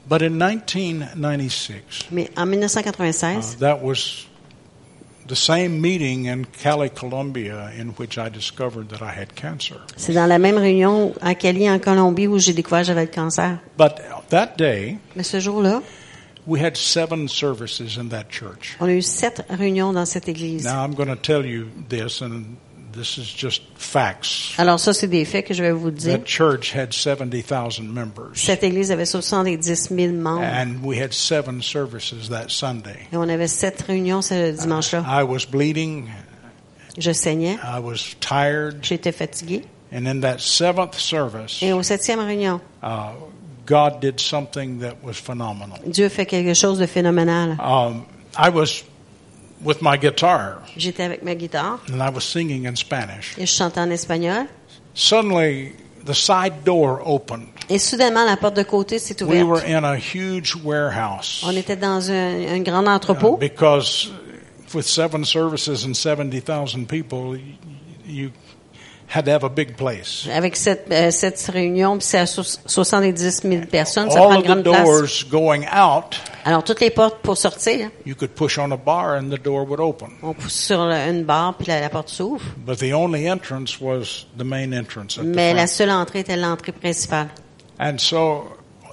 But in 1996, Mais en uh, 1996, that was the same meeting in Cali, Colombia, in which I discovered that I had cancer. c'est dans la même réunion à Cali, en Colombie, où j'ai découvert que j'avais le cancer. But that day, Mais ce jour-là, we had seven services in that church. on a eu sept réunions dans cette église. Now, I'm going to tell you this, and this is just facts. Alors ça, c'est des faits que je vais vous dire. That church had 70,000 members, Cette église avait 70 000 membres. and we had seven services that Sunday. Et on avait sept réunions ce dimanche-là. I was bleeding, Je saignais, I was tired, j'étais fatiguée. and in that seventh service, Et au septième réunion, uh, God did something that was phenomenal. Dieu fait quelque chose de phénoménal. Um, I was with my guitar, J'étais avec ma guitare and I was singing in Spanish. et je chantais en espagnol. Suddenly, the side door opened. Et soudainement, la porte de côté s'est ouverte. We were in a huge warehouse On était dans un, un grand entrepôt. because with seven services and 70,000 people, you had to have a big place. Avec cette, euh, cette réunion, c'est à so- 70 000 personnes, ça prend All of the grande place. doors going out, Alors, toutes les portes pour sortir, you could push on a bar and the door would open. on pousse sur le- une barre, puis la, la porte s'ouvre. But the only entrance was the main entrance at the Mais la front. seule entrée était l'entrée principale. And so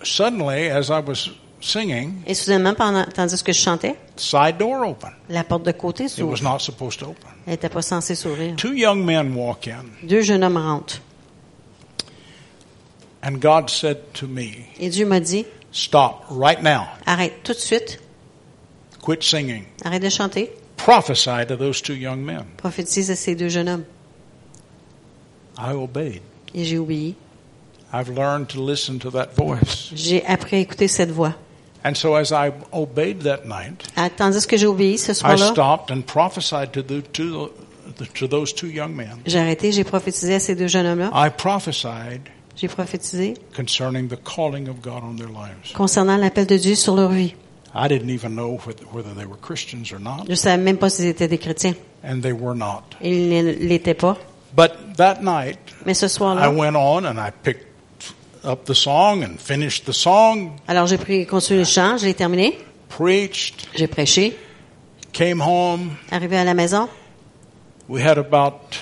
suddenly, as I was singing, Et soudainement, pendant, tandis que je chantais, side door opened. la porte de côté It was s'ouvre. not supposed to open. Elle n'était pas censée s'ouvrir. Two young men walk in, Deux jeunes hommes rentrent. and God said to me, Et Dieu m'a dit, Stop right now. arrête tout de suite, Quit singing. arrête de chanter, Prophesy to those two young men. prophétise à ces deux jeunes hommes. I obeyed. Et j'ai obéi. I've learned to listen to that voice. J'ai appris à écouter cette voix. And so as I obeyed that night, Ah, Tandis que j'ai obéi ce I soir-là, stopped and prophesied to, the, to, the, to those two young men. j'ai arrêté, j'ai prophétisé à ces deux jeunes hommes-là. I prophesied J'ai prophétisé concerning the calling of God on their lives. concernant l'appel de Dieu sur leur vie. I didn't even know whether, they were Christians or not, Je savais même pas s'ils étaient des chrétiens. and they were not. Ils ne l'étaient pas. But that night, Mais ce I soir-là, went on and I picked up the song and finished the song, alors j'ai pris, continué le chant, je l'ai terminé, preached, j'ai prêché, came home. arrivé à la maison, We had about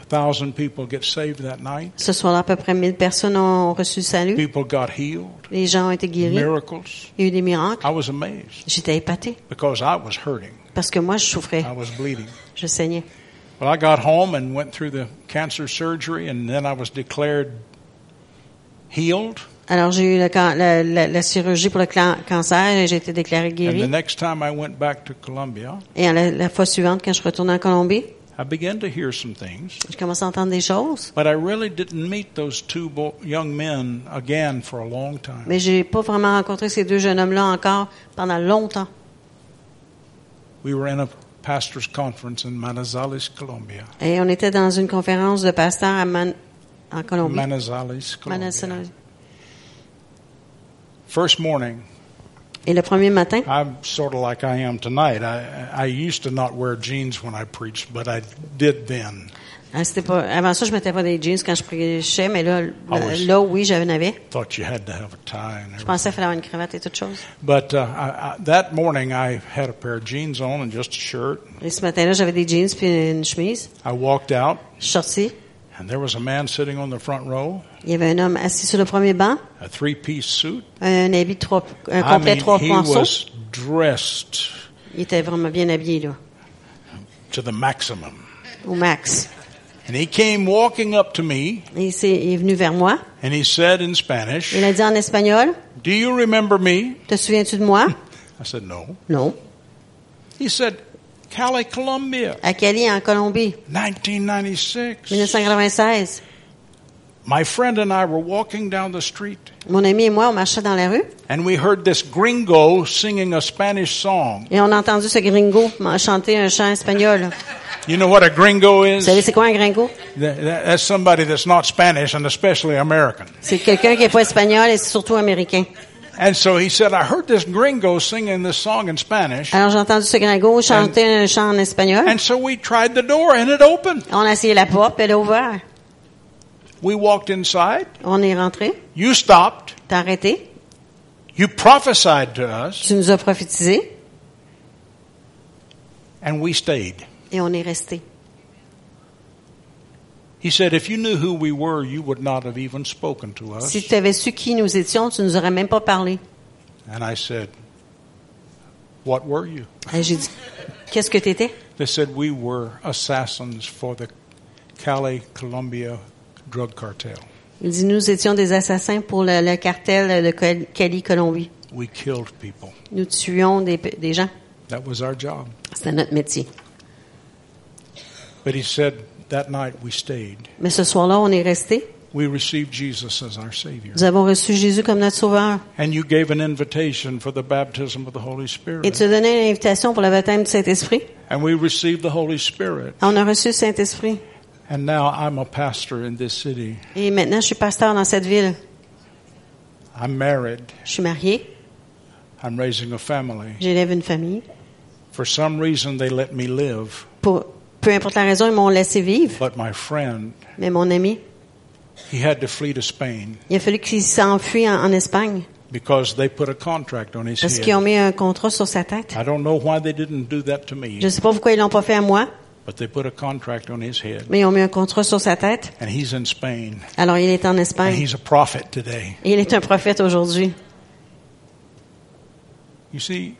a thousand people get saved that night. ce soir-là, à peu près 1000 personnes ont reçu le salut. People got healed, Les gens ont été guéris. miracles. Il y a eu des miracles. I was amazed J'étais épatée because I was hurting. parce que moi, je souffrais. I was bleeding. Je saignais. Well, I got home and went through the cancer surgery, and then I was declared healed. Alors, j'ai eu le can- la, la- la chirurgie pour le cancer et j'ai été déclarée And the guérie. next time I went back to Colombia, Et la, la fois suivante, quand je retournais en Colombie, I began to hear some things. je commençais à entendre des choses. But I really didn't meet those two young men again for a long time. Mais j'ai pas vraiment rencontré ces deux jeunes hommes-là encore pendant longtemps. We were in a pastor's conference in Manizales, Colombia. Et on était dans une conférence de pasteurs à Man- en Colombie. Manizales, Colombia. Manasana. First morning, Et le premier matin, I'm sort of like I am tonight. I, I used to not wear jeans when I preached, but I did then. Hein, c'était pas, avant ça, je mettais pas des jeans quand je prêchais, mais là, Ah là, oui, j'en avais. Je pensais qu'il fallait avoir une cravate et toute chose. But uh, I, I, that morning, I had a pair of jeans on and just a shirt. Et ce matin-là, j'avais des jeans puis une chemise. I walked out, Je suis sortie. and there was a man sitting on the front row, Il y avait un homme assis sur le premier banc, a three-piece suit. un habit trois, un I complet mean, trois he morceaux. was dressed Il était vraiment bien habillé, là, to the maximum. au max. And he came walking up to me, Et il, est venu vers moi. and he said in Spanish, Il a dit en espagnol, Do you remember me? te souviens-tu de moi? I said, No. Non. He said, Cali, Colombia, À Cali, en Colombie, 1996. 1996. my friend and I were walking down the street Mon ami et moi, on marchait dans la rue and we heard this gringo singing a Spanish song. et on a entendu ce gringo chanter un chant espagnol. You know what a gringo Vous is? savez c'est quoi un gringo? That- that- That's somebody that's not Spanish and especially American. C'est quelqu'un qui est pas espagnol et surtout américain. And so he said, I heard this gringo singing this song in Spanish. Alors j'ai entendu ce gringo chanter un chant en espagnol. And so we tried the door and it opened. On a essayé la porte, elle a ouvert. We walked inside. On est rentré. You stopped. T'as arrêté. You prophesied to us Tu nous as prophétisé and we stayed. Et on est resté. He said, if you knew who we were, you would not have even spoken to us. Si tu avais su qui nous étions, tu nous aurais même pas parlé. And I said, what were you? Et j'ai dit, qu'est-ce que t'étais? They said, we were assassins for the Cali, Colombia drug cartel. Il dit, nous étions des assassins pour le, le cartel de Cali, Colombie. We killed people. Nous tuions des, des gens. That was our job. C'était notre métier. But he said, that night we stayed. Mais ce soir-là, on est resté. We received Jesus as our Savior. Nous avons reçu Jésus comme notre sauveur. And you gave an invitation for the baptism of the Holy Et Spirit. tu as donné une invitation pour le baptême du Saint-Esprit. And we received the Holy Spirit. On a reçu le Saint-Esprit. And now I'm a pastor in this city. Et maintenant, je suis pasteur dans cette ville. I'm married. Je suis marié. I'm raising a family. J'élève une famille. For some reason, they let me live. Pour, peu importe la raison, ils m'ont laissé vivre. But my friend, Mais mon ami, he had to flee to Spain il a fallu qu'il s'enfuit en, en Espagne. because they put a contract on his Parce qu'ils ont head. mis un contrat sur sa tête. I don't know why they didn't do that to me, Je ne sais pas pourquoi ils l'ont pas fait à moi, but they put a contract on his head. mais ils ont mis un contrat sur sa tête. And he's in Spain. Alors il est en And Espagne. he's a prophet today. Et il est un prophète aujourd'hui. You see,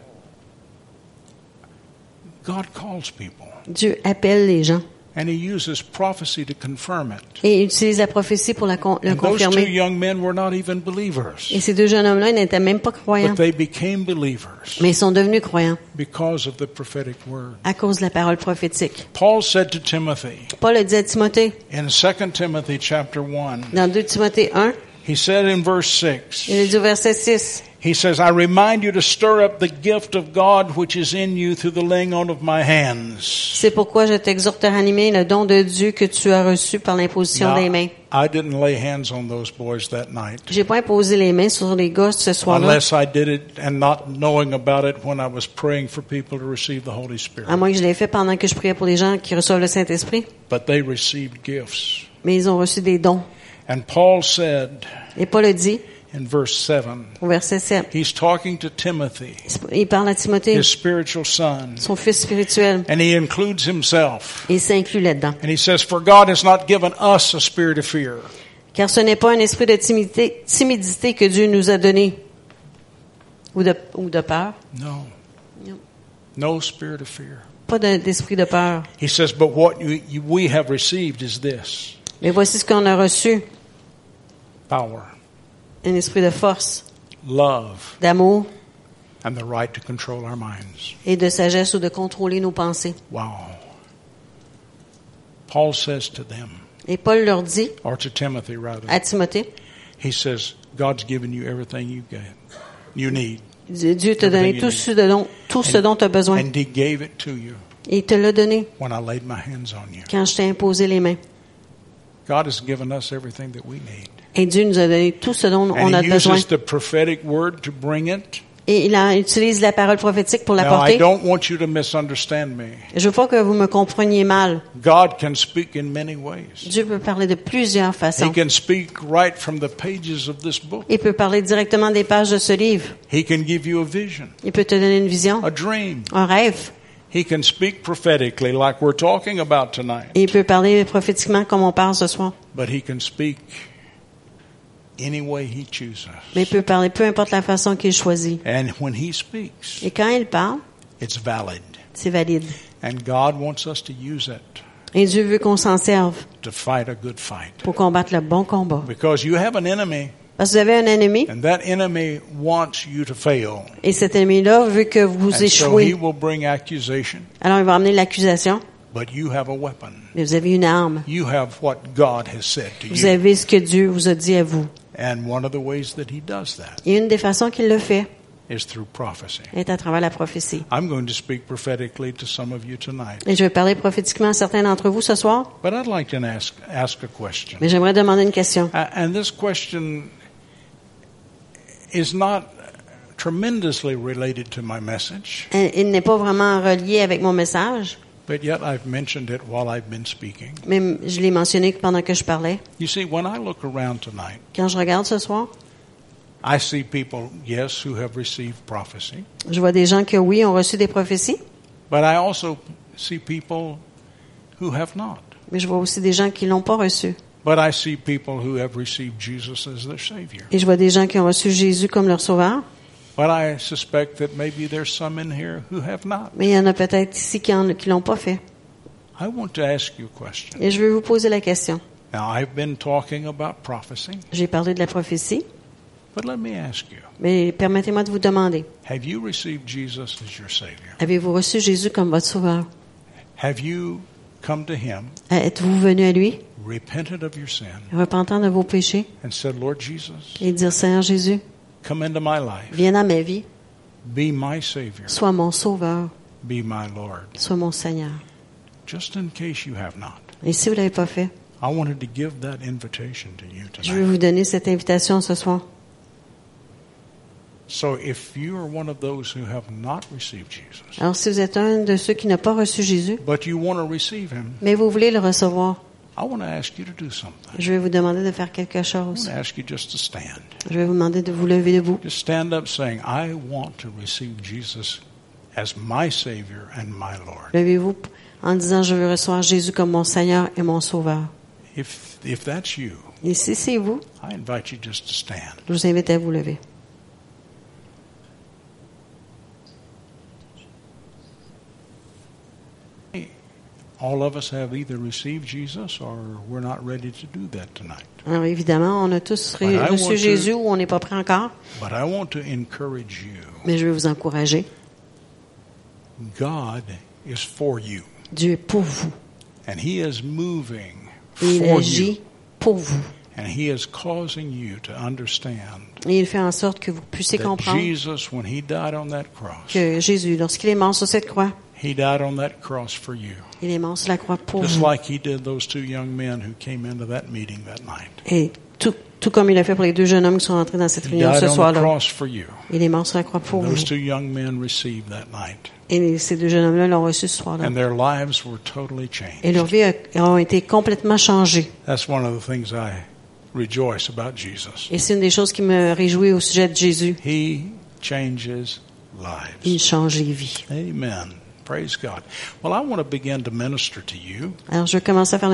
God calls people. Dieu appelle les gens. And he uses prophecy to confirm it. Et il utilise la prophétie pour la con- le And those two confirmer. young men were not even believers. Et ces deux jeunes hommes-là, n'étaient même pas croyants. But they became believers Mais ils sont devenus croyants because of the prophetic word. à cause de la parole prophétique. Paul said to Timothy Paul a dit à Timothée, in 2 Timothy chapter 1, dans 2 Timothée 1, he said in verse 6, il dit au verset 6, he says, I remind you to stir up the gift of God which is in you through the laying on of my hands. C'est pourquoi je t'exhorte à ranimer le don de Dieu que tu as reçu par l'imposition Now, des mains. I didn't lay hands on those boys that night. J'ai pas imposé les mains sur les gars ce soir-là, Unless I did it and not knowing about it when I was praying for people to receive the Holy à Spirit. moins que je l'ai fait pendant que je priais pour les gens qui reçoivent le Saint-Esprit. But they received gifts. Mais ils ont reçu des dons. And Paul said Et Paul a dit, in verse 7, au verset 7, he's talking to Timothy, il parle à Timothée, his spiritual son, son fils spirituel, and he includes himself. et il s'inclut là-dedans. And he says, For God has not given us a spirit of fear, Car ce n'est pas un esprit de timidité, timidité que Dieu nous a donné, ou de, ou de peur, no, No. no spirit of fear. pas de- d'esprit de peur. He says, But what you, you, we have received is this Mais voici ce qu'on a reçu, power, un esprit de force, love, d'amour and the right to control our minds. et de sagesse ou de contrôler nos pensées. Wow. Paul says to them, Et Paul leur dit, or to Timothy rather, à Timothée, he says, God's given you everything you get, you need, Dieu Dieu t'a donné tout ce dont, tout ce dont tu as besoin. and He gave it to you Et il te l'a donné when I laid my hands on you. quand je t'ai imposé les mains. God has given us everything that we need. Et Dieu nous a donné tout ce dont on a besoin. uses the prophetic word to bring it. Et il utilise la parole prophétique pour l'apporter. don't want you to misunderstand me. Je veux pas que vous me compreniez mal. God can speak in many ways. Dieu peut parler de plusieurs He façons. can speak right from the pages of this book. Il peut parler directement des pages de ce livre. He can give you a vision, Il peut te donner une vision, a dream. un rêve. He can speak prophetically like we're talking about tonight. Il peut parler prophétiquement comme on parle ce soir. But he can speak any way he chooses. Mais il peut parler peu importe la façon qu'il choisit. And when he speaks, Et quand il parle, it's valid. c'est valide. And God wants us to use it Et Dieu veut qu'on s'en serve to fight a good fight. pour combattre le bon combat. Because you have an enemy, Parce que vous avez un ennemi, and that enemy wants you to fail. et cet ennemi-là veut que vous And so he échouez. will bring accusation. Alors il va amener l'accusation, but you have a weapon. Mais vous avez une arme. You have what God has said to Vous you. avez ce que Dieu vous a dit à vous. And one of the ways that He does that Et une des façons qu'il le fait is through prophecy. est à travers la prophétie. I'm going to speak prophetically to some of you tonight. Et je vais parler prophétiquement à certains d'entre vous ce soir, But I'd like to ask, ask a question. mais j'aimerais demander une question. A- And this question is not tremendously related to my message, Euh, Il n'est pas vraiment relié avec mon message, but yet I've mentioned it while I've been speaking. mais je l'ai mentionné pendant que je parlais. You see, when I look around tonight, Quand je regarde ce soir, I see people, yes, who have received prophecy, je vois des gens qui, oui, ont reçu des prophéties, but I also see people who have not. mais je vois aussi des gens qui l'ont pas reçu. But I see people who have received Jesus as their Savior. Et je vois des gens qui ont reçu Jésus comme leur sauveur, But I suspect that maybe there's some in here who have not. mais il y en a peut-être ici qui qui l'ont pas fait. I want to ask you a question. Et je vais vous poser la question. Now, I've been talking about prophecy, J'ai parlé de la prophétie, but let me ask you mais permettez-moi de vous demander, have you received Jesus as your Savior? avez-vous reçu Jésus comme votre sauveur? Have you come to Him, Êtes-vous venu à lui, repented of your sin, repentant de vos péchés, and said, Lord Jesus, et dire, Seigneur Jésus, come into my life, viens dans ma vie, be my Savior, sois mon sauveur, be my Lord? sois mon Seigneur. Just in case you have not, Et si vous l'avez pas fait, I wanted to give that invitation to you je vais vous donner cette invitation ce soir. So if you are one of those who have not received Jesus, Alors si vous êtes un de ceux qui n'a pas reçu Jésus, but you want to receive Him, mais vous voulez le recevoir, I want to ask you to do something. je vais vous demander de faire quelque chose. Je vais vous demander de vous lever debout. Just stand up saying, I want to receive Jesus as my Savior and my Lord. Levez-vous en disant, je veux recevoir Jésus comme mon Seigneur et mon Sauveur. If, if that's you, Et si c'est vous, I invite you just to stand. je vous invite à vous lever. All of us have either received Jesus or we're not ready to do that tonight. Alors évidemment, on a tous reçu to- Jésus ou on n'est pas prêt encore, But I want to encourage you. mais je vais vous encourager. God is for you, Dieu est pour vous. and He is moving Et il for you, agit pour vous. and He is causing you to understand Et il fait en sorte que vous puissiez comprendre Jesus, when He died on that cross, que Jésus, lorsqu'il est mort sur cette croix, He died on that cross for you. il est mort sur la croix pour Just vous. like he did those two young men who came into that meeting that night. Et tout, tout comme il a fait pour les deux jeunes hommes qui sont entrés dans cette He réunion died ce on the soir-là. cross for you. Il est mort sur la croix pour vous. those two young men received that night. Et ces deux jeunes hommes-là l'ont reçu ce soir-là. And their lives were totally Et leurs changed. vies a- ont été complètement changées. That's one of the things I rejoice about Jesus. Et c'est une des choses qui me réjouit au sujet de Jésus. He changes Il lives. change les vies. Amen. Praise God. Well, I want to begin to minister to you. Alors je vais commencer à faire